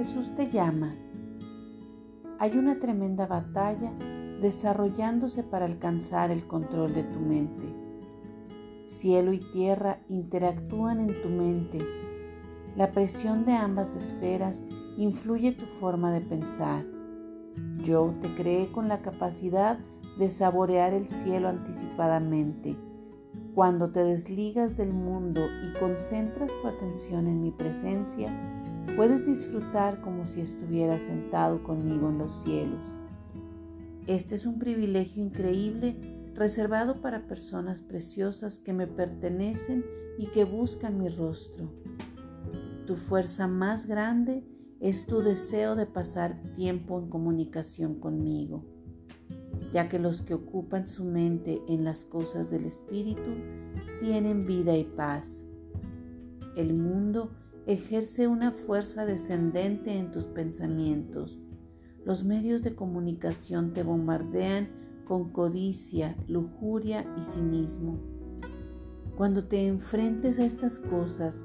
Jesús te llama. Hay una tremenda batalla desarrollándose para alcanzar el control de tu mente. Cielo y tierra interactúan en tu mente. La presión de ambas esferas influye tu forma de pensar. Yo te creé con la capacidad de saborear el cielo anticipadamente. Cuando te desligas del mundo y concentras tu atención en mi presencia, puedes disfrutar como si estuvieras sentado conmigo en los cielos. Este es un privilegio increíble reservado para personas preciosas que me pertenecen y que buscan mi rostro. Tu fuerza más grande es tu deseo de pasar tiempo en comunicación conmigo, ya que los que ocupan su mente en las cosas del Espíritu tienen vida y paz. El mundo ejerce una fuerza descendente en tus pensamientos. Los medios de comunicación te bombardean con codicia, lujuria y cinismo. Cuando te enfrentes a estas cosas,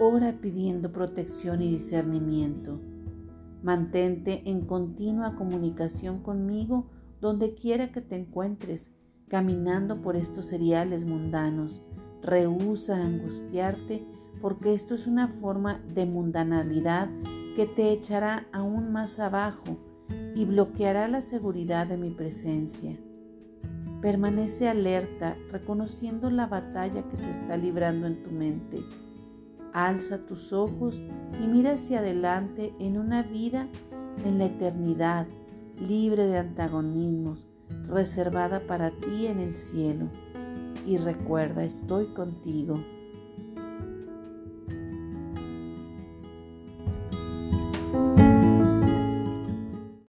ora pidiendo protección y discernimiento. Mantente en continua comunicación conmigo donde quiera que te encuentres, caminando por estos seriales mundanos. Rehúsa angustiarte porque esto es una forma de mundanalidad que te echará aún más abajo y bloqueará la seguridad de mi presencia. Permanece alerta reconociendo la batalla que se está librando en tu mente. Alza tus ojos y mira hacia adelante en una vida en la eternidad, libre de antagonismos, reservada para ti en el cielo. Y recuerda, estoy contigo